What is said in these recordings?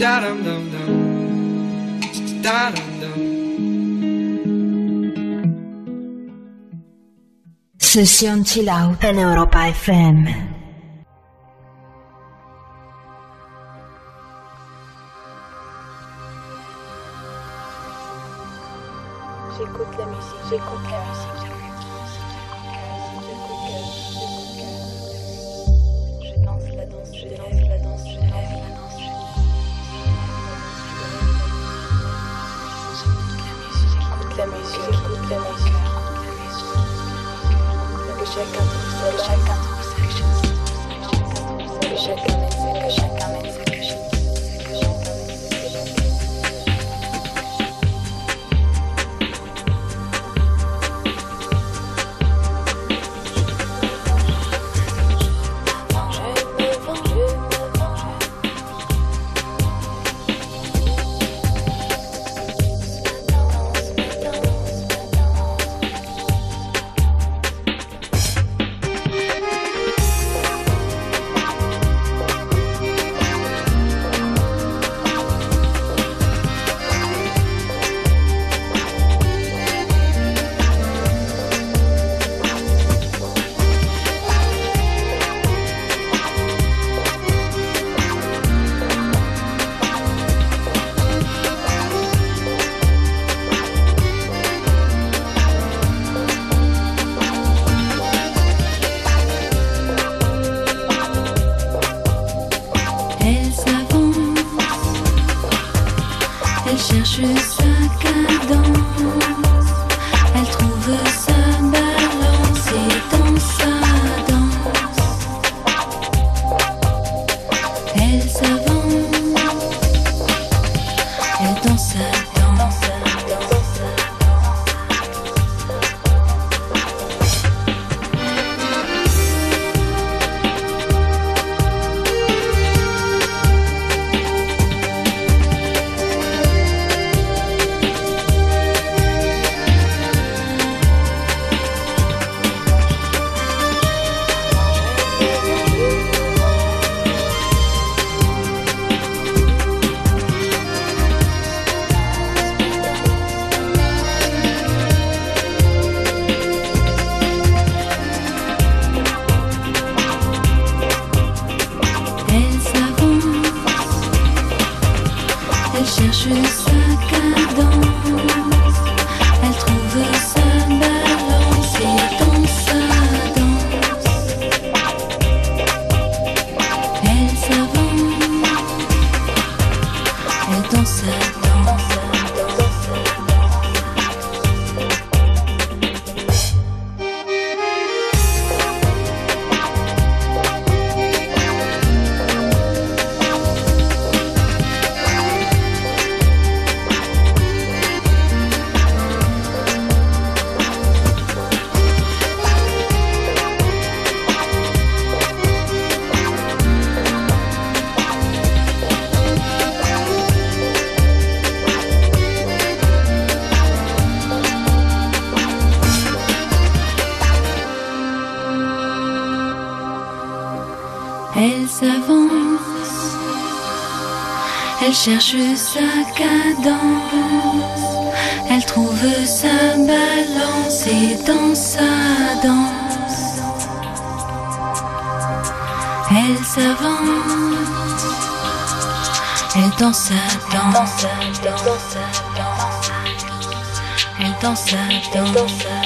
Da dum Chill Out en Europa FM. Elle cherche sa cadence, elle trouve sa balance et dans sa danse, elle s'avance, elle danse sa danse, elle danse sa danse, elle danse sa danse.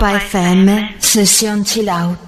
by FM, session chill out.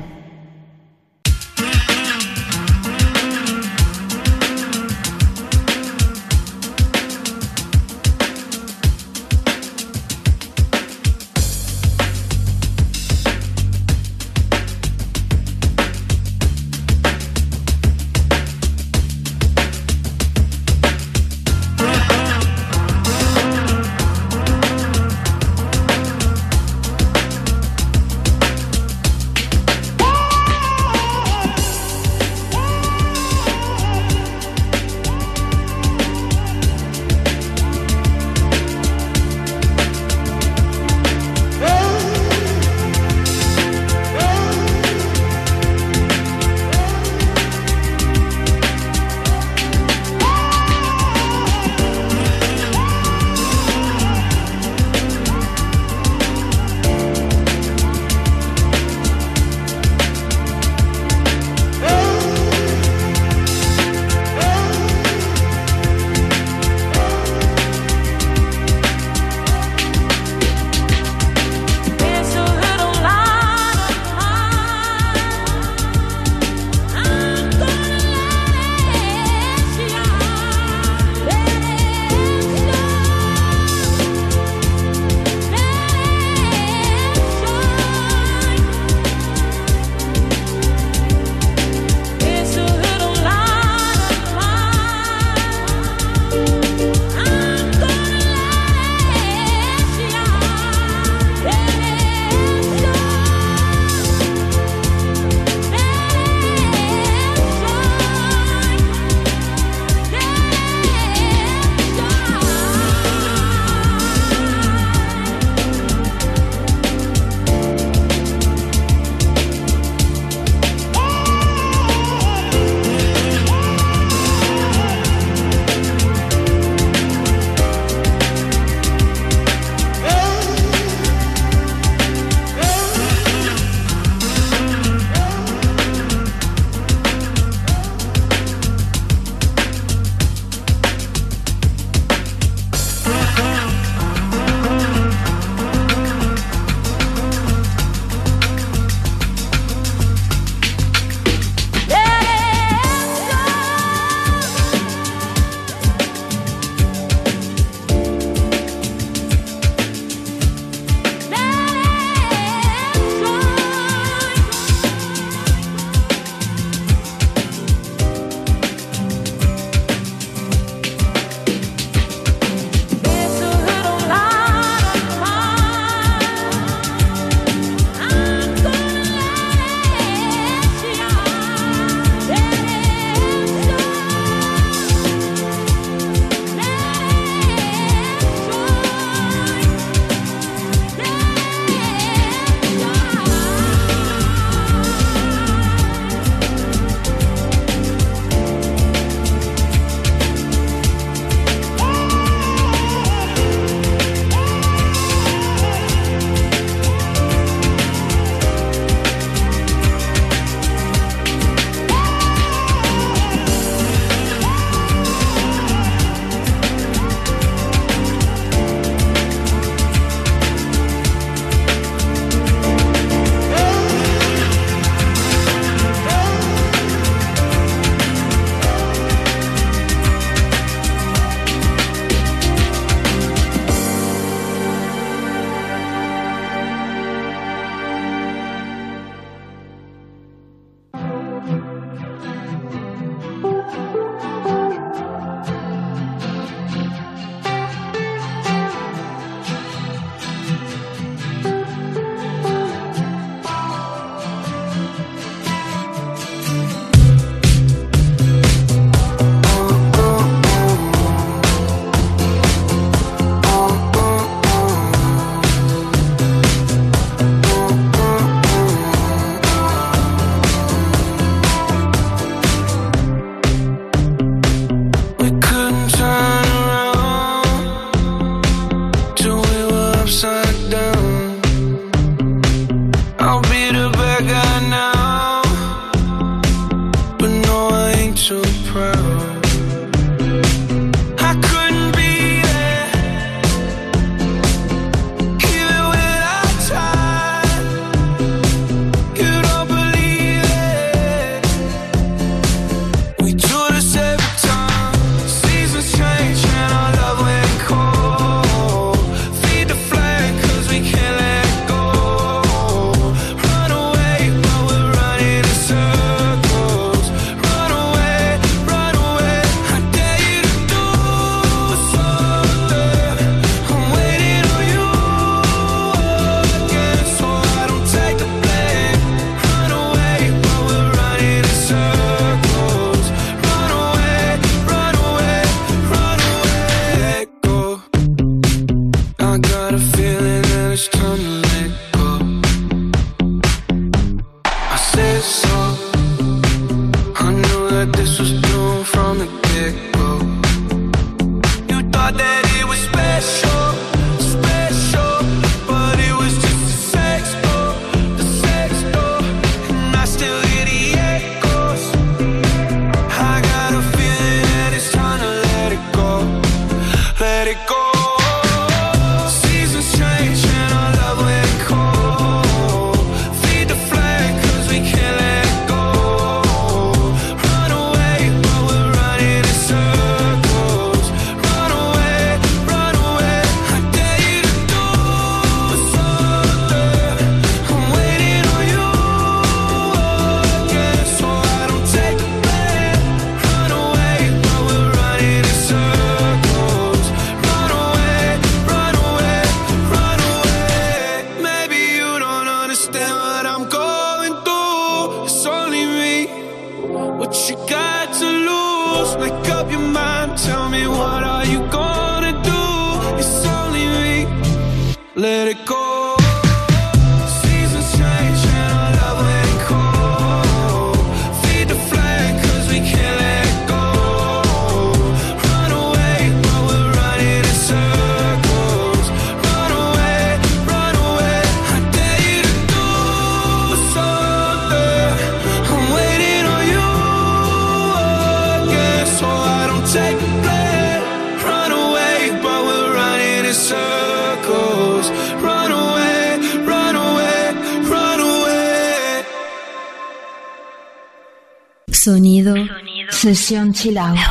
Sesión chill out.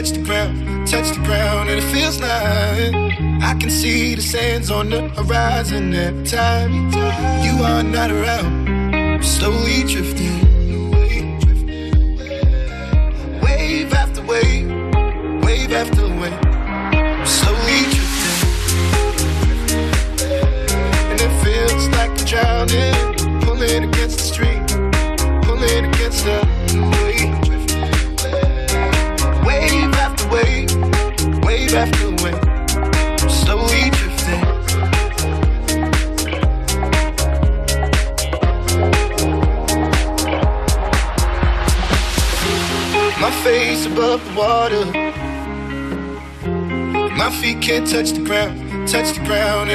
Touch the ground, touch the ground, and it feels like I can see the sands on the horizon every time you are not around. Slowly drifting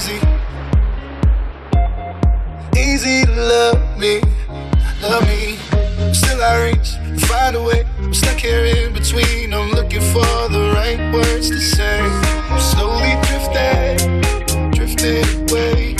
Easy. Easy to love me, love me. Still I reach, find a way. I'm stuck here in between. I'm looking for the right words to say. I'm slowly drifting, drifting away.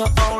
Are all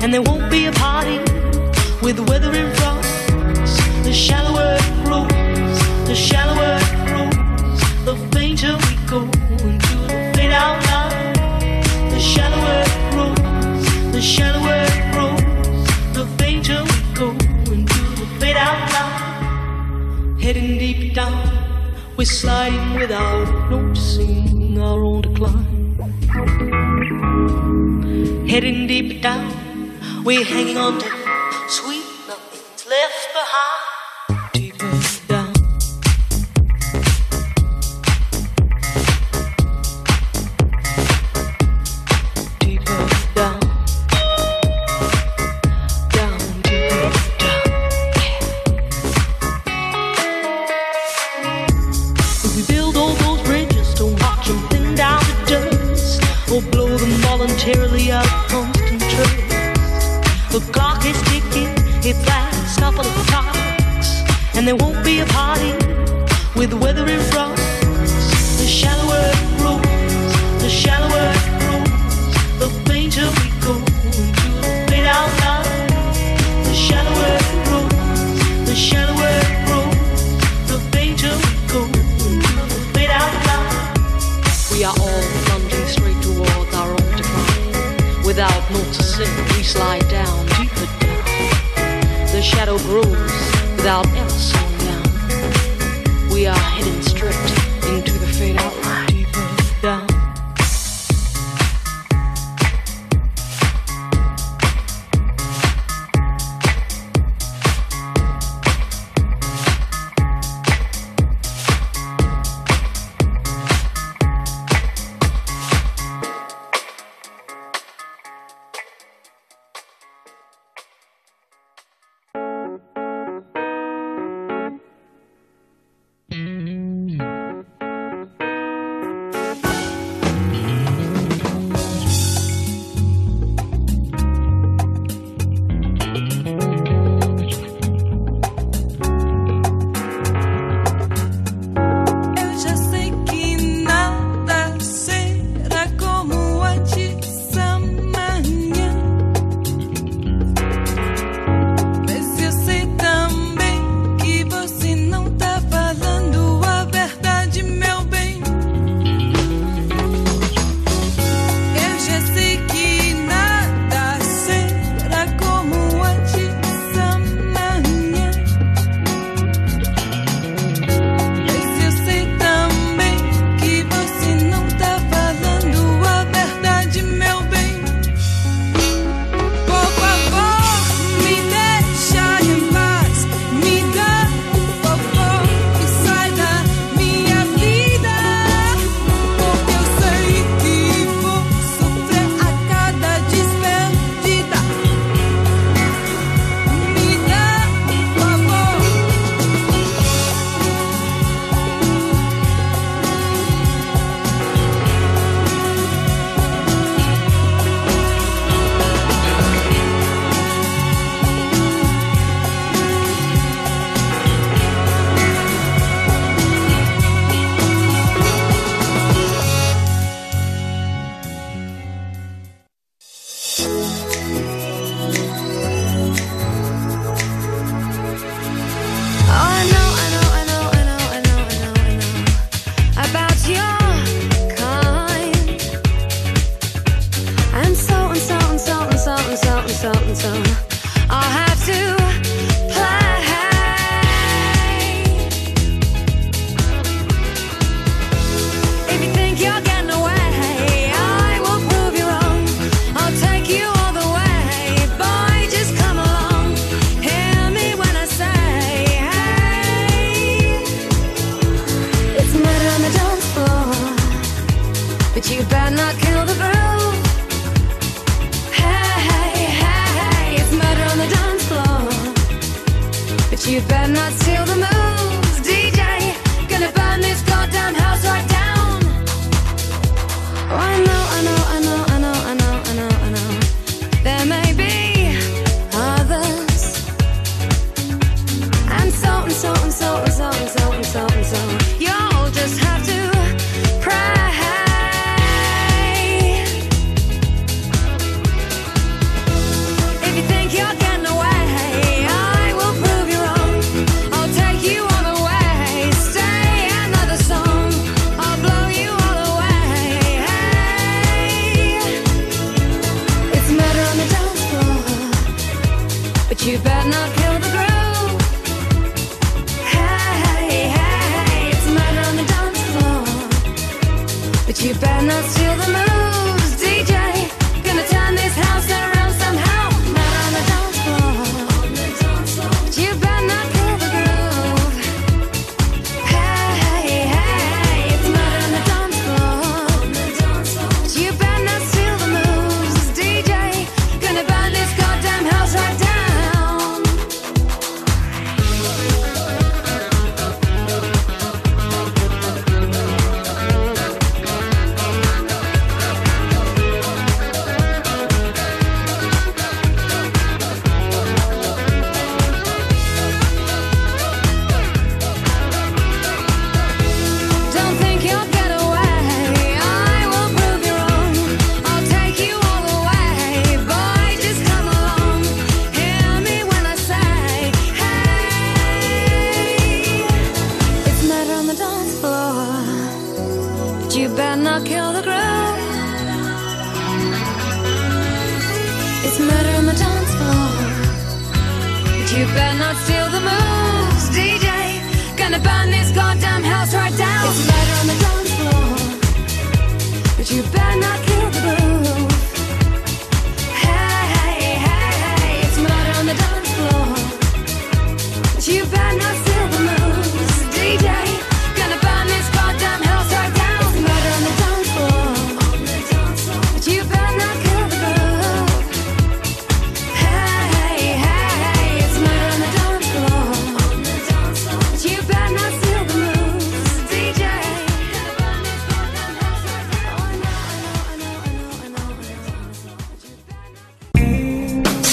and there won't be a party with the weather in front. The shallower it grows, the shallower it grows, the fainter we go into the fade out line. The shallower it grows, the shallower it grows, the fainter we go into the fade out line. Heading deep down, we're sliding without noticing our own decline. Heading deep down we're hanging on to sweet nothing's left behind.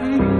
Mm-hmm.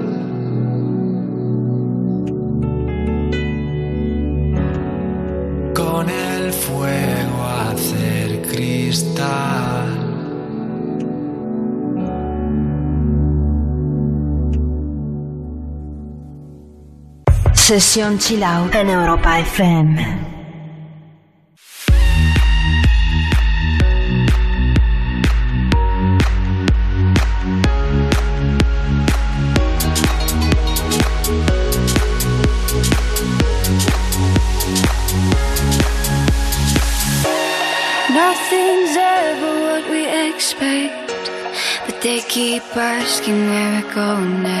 Sesión Chill Out en Europa FM. Nothing's ever what we expect, but they keep asking where we're going next.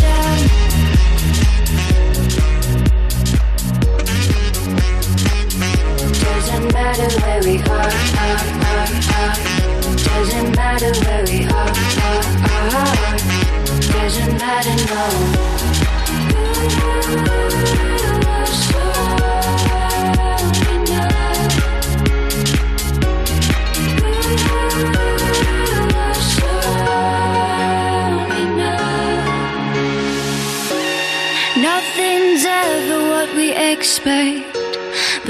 Matter where we are, are, are, are. Doesn't matter where we are, are, are. Doesn't matter, no.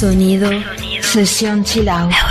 Sonido, Sesión Chill Out. Europa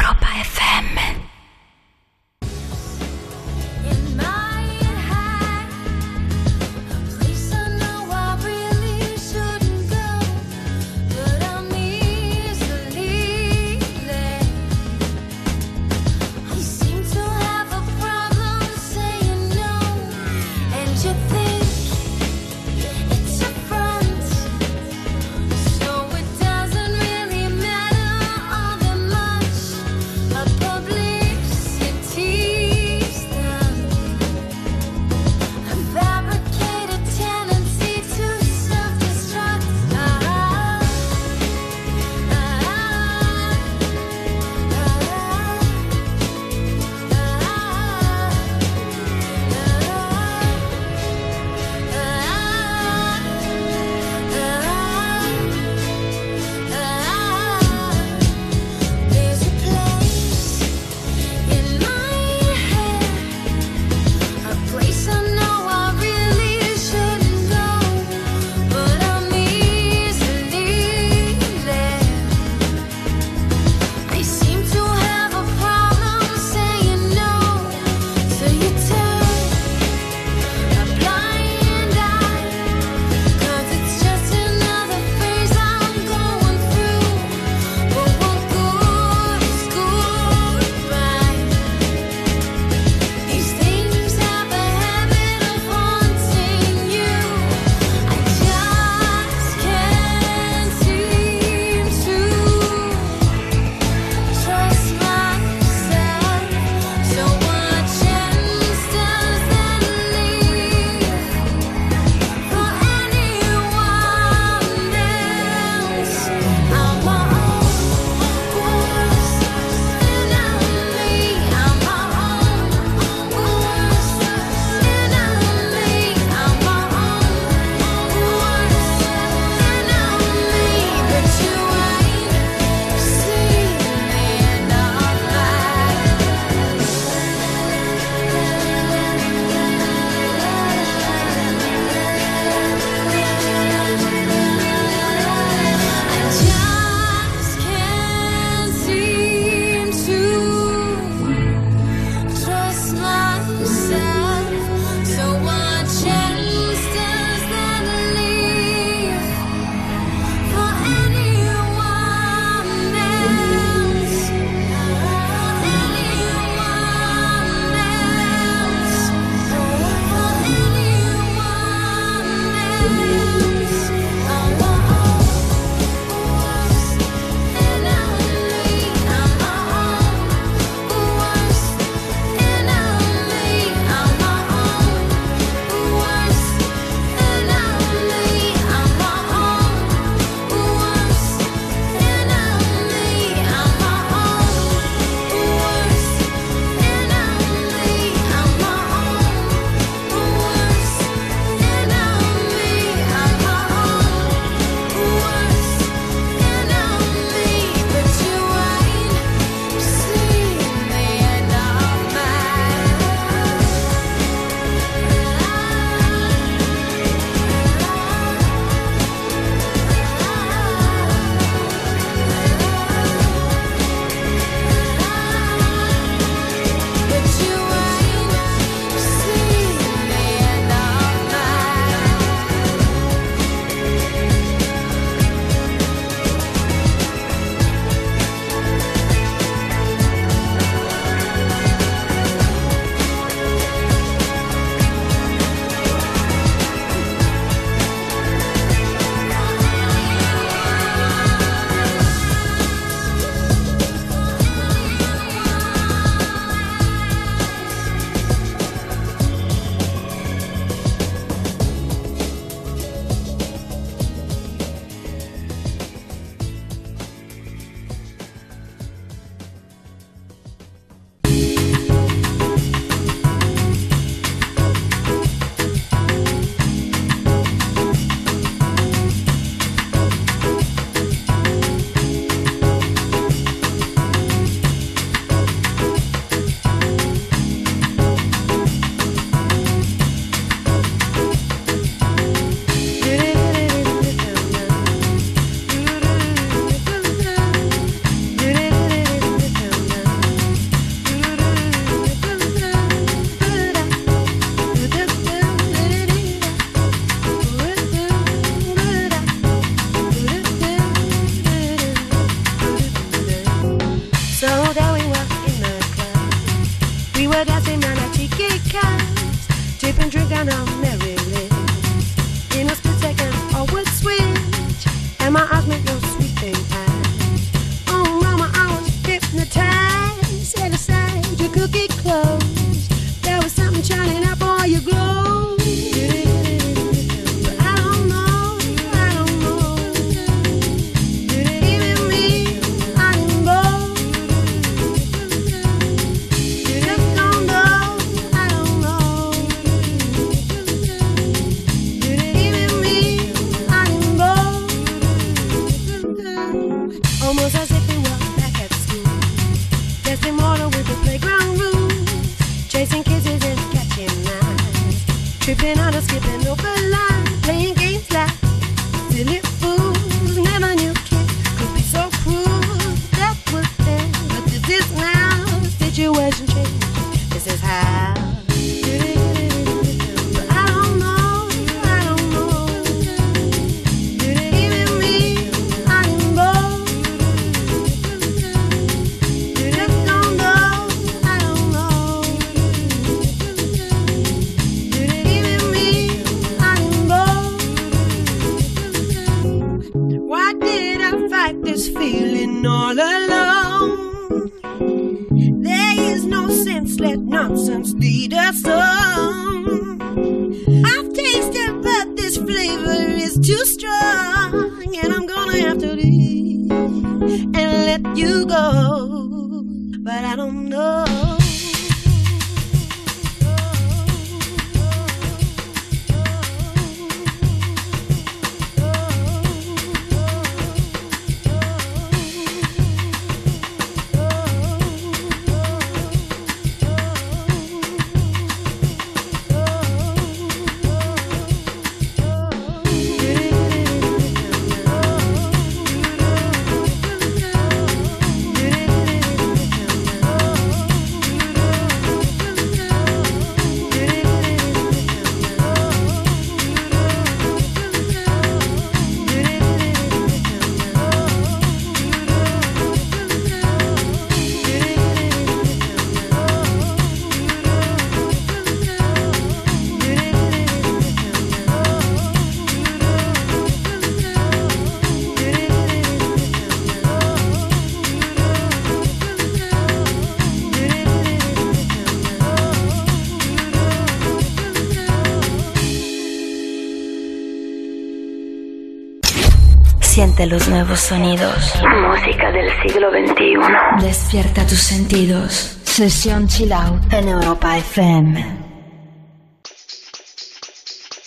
Siente los nuevos sonidos. Música del siglo XXI. Despierta tus sentidos. Sesión Chill Out en Europa FM.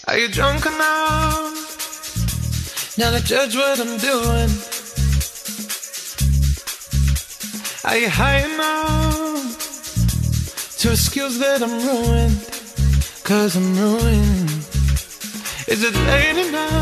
Are you drunk enough now to judge what I'm doing? Are you high enough to excuse that I'm ruined? Cause I'm ruined. Is it late enough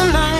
moonlight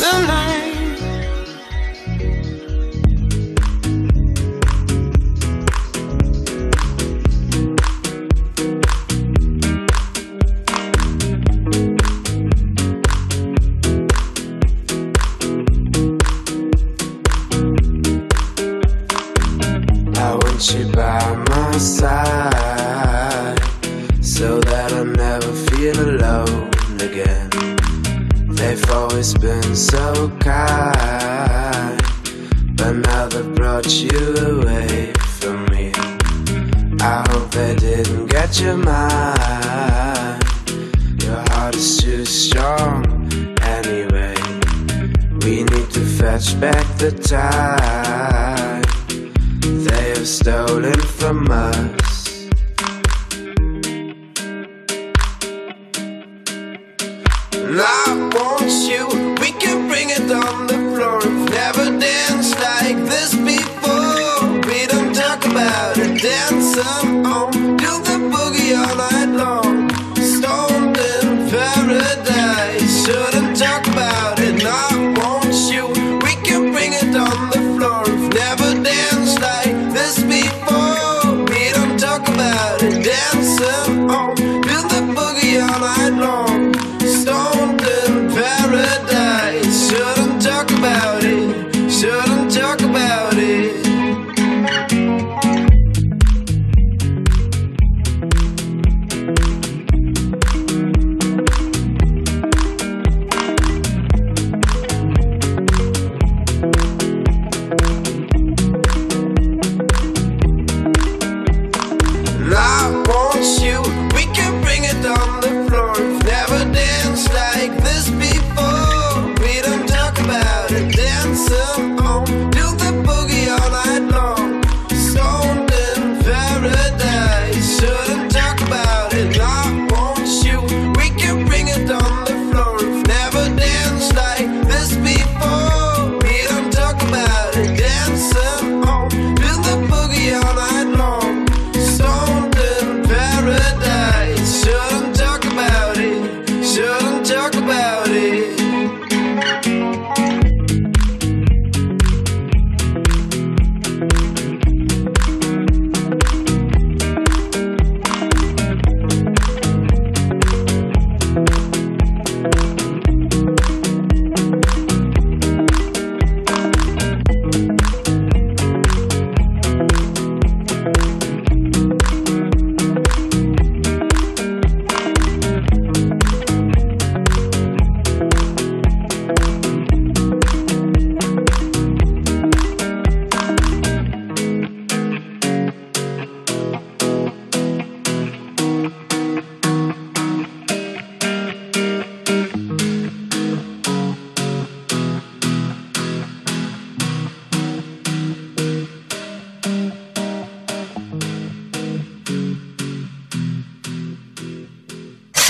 the line. too strong anyway. We need to fetch back the time they have stolen from us.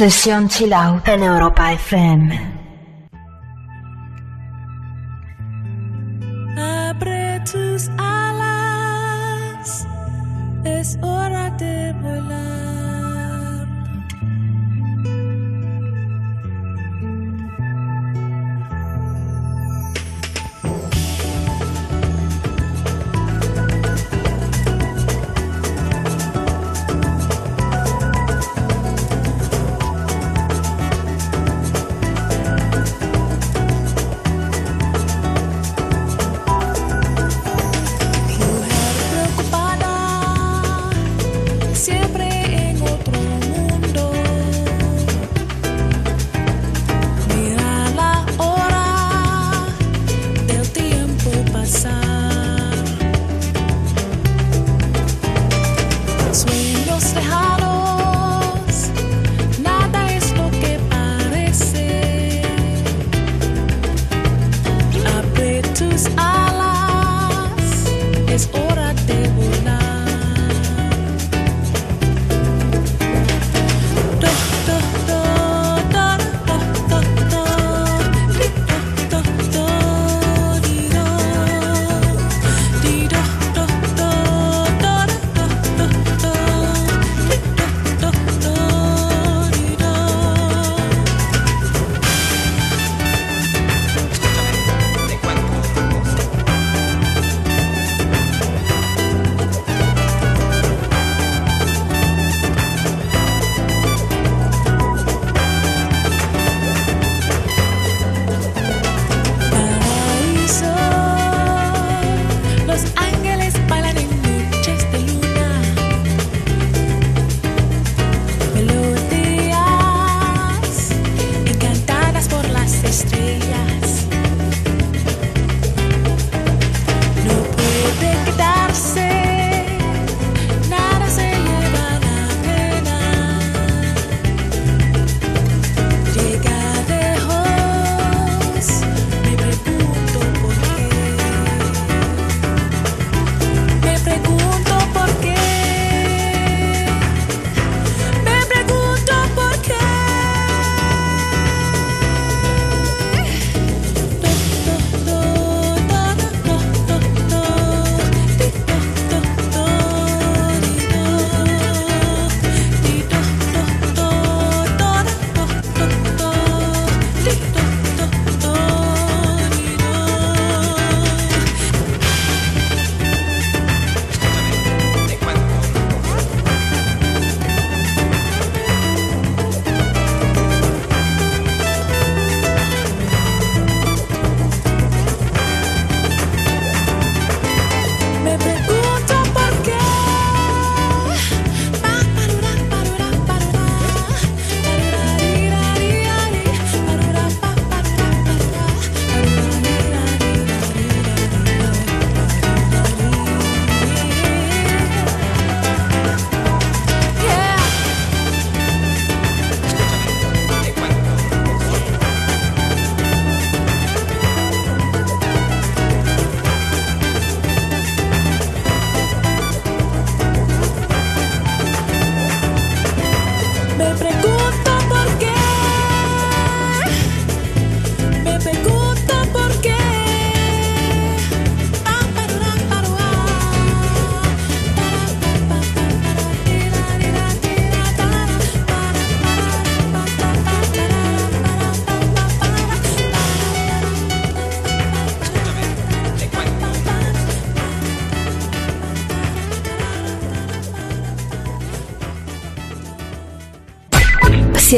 Sessione Chill Out en Europa FM.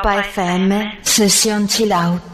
Europa FM, Sesión Chill Out.